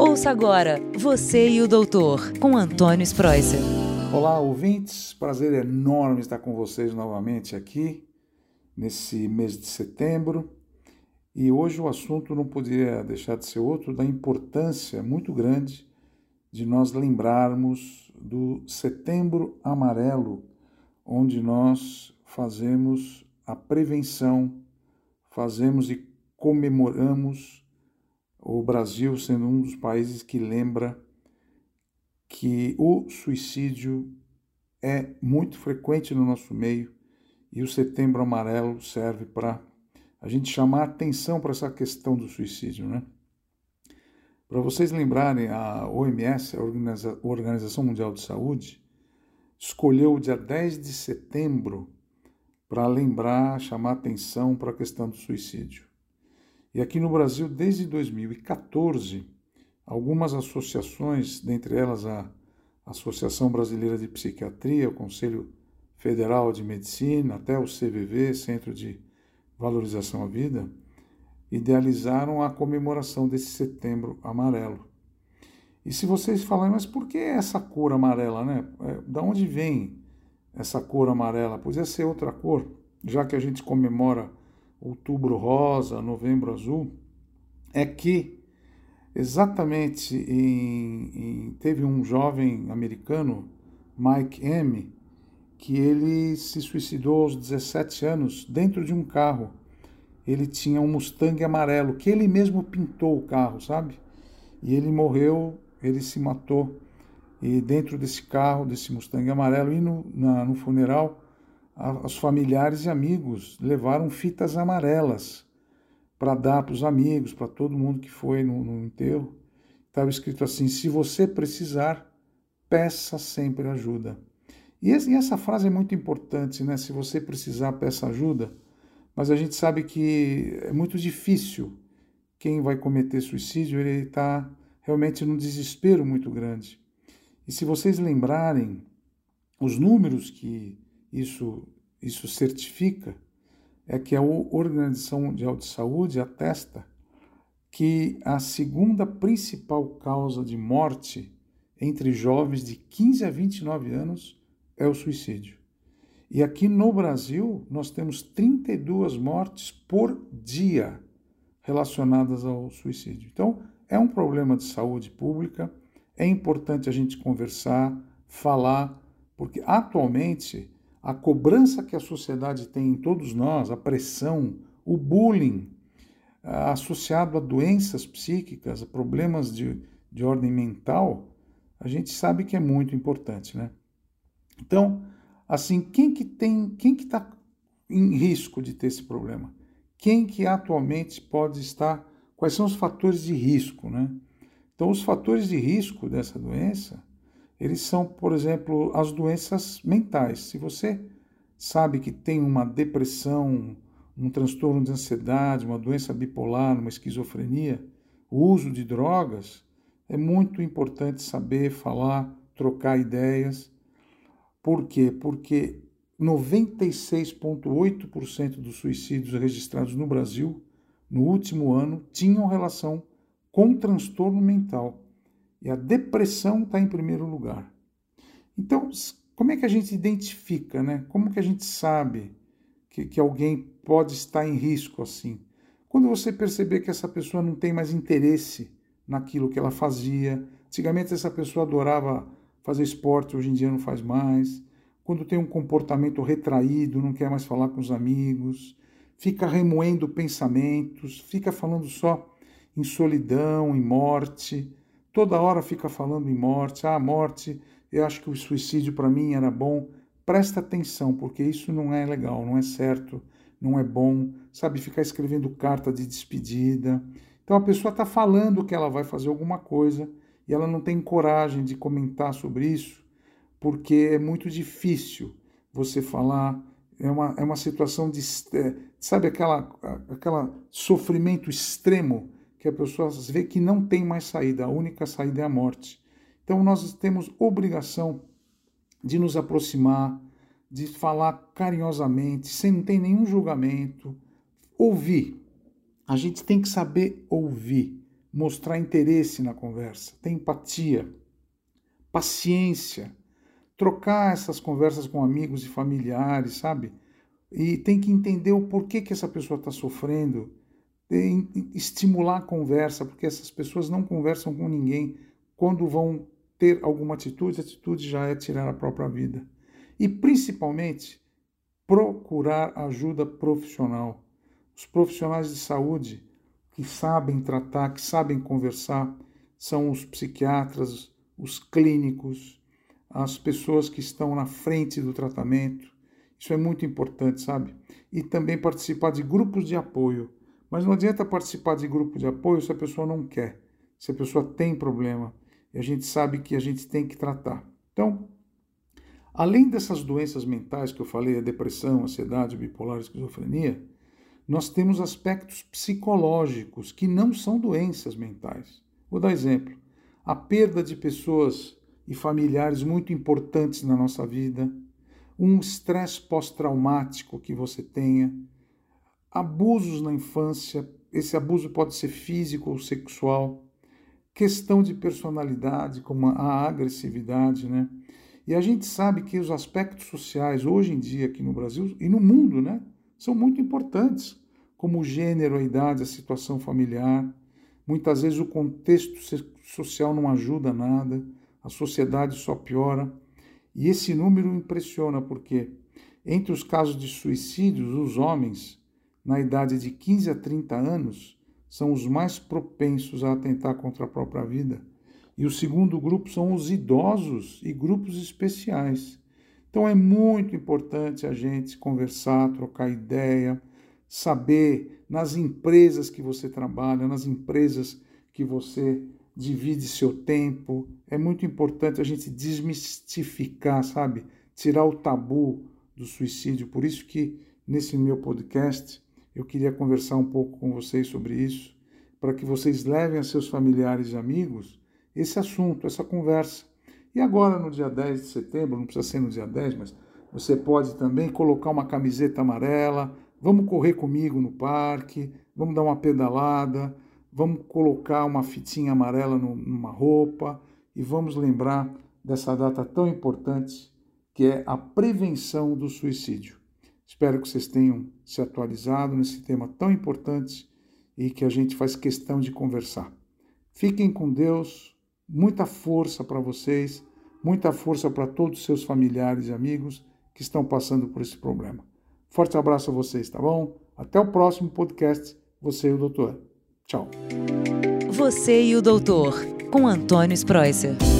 Ouça agora Você e o Doutor, com Antônio Spreuser. Olá, ouvintes. Prazer enorme estar com vocês novamente aqui nesse mês de setembro. E hoje o assunto não poderia deixar de ser outro da importância muito grande de nós lembrarmos do Setembro Amarelo, onde nós fazemos a prevenção, fazemos e comemoramos o Brasil sendo um dos países que lembra que o suicídio é muito frequente no nosso meio e o Setembro Amarelo serve para a gente chamar atenção para essa questão do suicídio, né? Para vocês lembrarem, a OMS, a Organização Mundial de Saúde, escolheu o dia 10 de setembro para lembrar, chamar atenção para a questão do suicídio. E aqui no Brasil, desde 2014, algumas associações, dentre elas a Associação Brasileira de Psiquiatria, o Conselho Federal de Medicina, até o CVV, Centro de Valorização à Vida, idealizaram a comemoração desse Setembro Amarelo. E se vocês falarem, mas por que essa cor amarela, né? É, da onde vem essa cor amarela? Podia ser outra cor, já que a gente comemora outubro rosa, novembro azul, é que exatamente em, em, teve um jovem americano, Mike M., que ele se suicidou aos 17 anos dentro de um carro. Ele tinha um Mustang amarelo, que ele mesmo pintou o carro, sabe? E ele morreu, ele se matou. E dentro desse carro, desse Mustang amarelo, e no, na, no funeral, os familiares e amigos levaram fitas amarelas para dar para os amigos, para todo mundo que foi no, no enterro. Estava escrito assim: se você precisar, peça sempre ajuda. E essa frase é muito importante, né? Se você precisar, peça ajuda. Mas a gente sabe que é muito difícil quem vai cometer suicídio, ele está realmente num desespero muito grande. E se vocês lembrarem, os números que isso, isso certifica é que a Organização Mundial de Saúde atesta que a segunda principal causa de morte entre jovens de 15 a 29 anos é o suicídio. E aqui no Brasil, nós temos 32 mortes por dia relacionadas ao suicídio. Então, é um problema de saúde pública, é importante a gente conversar, falar, porque atualmente a cobrança que a sociedade tem em todos nós, a pressão, o bullying, associado a doenças psíquicas, a problemas de, de ordem mental, a gente sabe que é muito importante, né? Então, assim, quem que tem, quem que está em risco de ter esse problema? Quem que atualmente pode estar, quais são os fatores de risco, né? Então, os fatores de risco dessa doença eles são, por exemplo, as doenças mentais. Se você sabe que tem uma depressão, um transtorno de ansiedade, uma doença bipolar, uma esquizofrenia, o uso de drogas, é muito importante saber falar, trocar ideias. Por quê? Porque 96,8% dos suicídios registrados no Brasil no último ano tinham relação com transtorno mental. E a depressão está em primeiro lugar. Então, como é que a gente identifica, né? Como que a gente sabe que, que alguém pode estar em risco assim? Quando você perceber que essa pessoa não tem mais interesse naquilo que ela fazia. Antigamente essa pessoa adorava fazer esporte, hoje em dia não faz mais. Quando tem um comportamento retraído, não quer mais falar com os amigos, fica remoendo pensamentos, fica falando só em solidão, em morte, toda hora fica falando em morte, ah, morte, eu acho que o suicídio para mim era bom. Presta atenção, porque isso não é legal, não é certo, não é bom, sabe? Ficar escrevendo carta de despedida. Então a pessoa está falando que ela vai fazer alguma coisa e ela não tem coragem de comentar sobre isso, porque é muito difícil você falar. É uma, é uma situação de. É, sabe aquela, aquela sofrimento extremo que a pessoa vê que não tem mais saída, a única saída é a morte. Então nós temos obrigação de nos aproximar, de falar carinhosamente, sem não ter nenhum julgamento, ouvir. A gente tem que saber ouvir. mostrar interesse na conversa, ter empatia, paciência, trocar essas conversas com amigos e familiares, sabe? E tem que entender o porquê que essa pessoa está sofrendo, estimular a conversa, porque essas pessoas não conversam com ninguém. Quando vão ter alguma atitude, a atitude já é tirar a própria vida. E principalmente, procurar ajuda profissional. Os profissionais de saúde que sabem tratar, que sabem conversar, são os psiquiatras, os clínicos, as pessoas que estão na frente do tratamento. Isso é muito importante, sabe? E também participar de grupos de apoio. Mas não adianta participar de grupo de apoio se a pessoa não quer, se a pessoa tem problema. E a gente sabe que a gente tem que tratar. Então, além dessas doenças mentais que eu falei, a depressão, ansiedade, bipolar, esquizofrenia, nós temos aspectos psicológicos que não são doenças mentais. Vou dar exemplo: a perda de pessoas e familiares muito importantes na nossa vida, um estresse pós-traumático que você tenha, abusos na infância, esse abuso pode ser físico ou sexual, questão de personalidade, como a agressividade, né? E a gente sabe que os aspectos sociais hoje em dia aqui no Brasil e no mundo, né, são muito importantes, como o gênero, a idade, a situação familiar. Muitas vezes o contexto social não ajuda nada, a sociedade só piora. E esse número impressiona porque entre os casos de suicídios, os homens na idade de 15 a 30 anos são os mais propensos a atentar contra a própria vida. E o segundo grupo são os idosos e grupos especiais. Então é muito importante a gente conversar, trocar ideia, saber nas empresas que você trabalha, nas empresas que você divide seu tempo. É muito importante a gente desmistificar, sabe? Tirar o tabu do suicídio. Por isso que nesse meu podcast eu queria conversar um pouco com vocês sobre isso, para que vocês levem a seus familiares e amigos esse assunto, essa conversa. E agora, no dia 10 de setembro, não precisa ser no dia 10, mas você pode também colocar uma camiseta amarela, vamos correr comigo no parque, vamos dar uma pedalada, vamos colocar uma fitinha amarela numa roupa e vamos lembrar dessa data tão importante que é a prevenção do suicídio. Espero que vocês tenham se atualizado nesse tema tão importante e que a gente faz questão de conversar. Fiquem com Deus, muita força para vocês, muita força para todos os seus familiares e amigos que estão passando por esse problema. Forte abraço a vocês, tá bom? Até o próximo podcast, você e o doutor. Tchau. Você e o doutor, com Antônio Spreuser.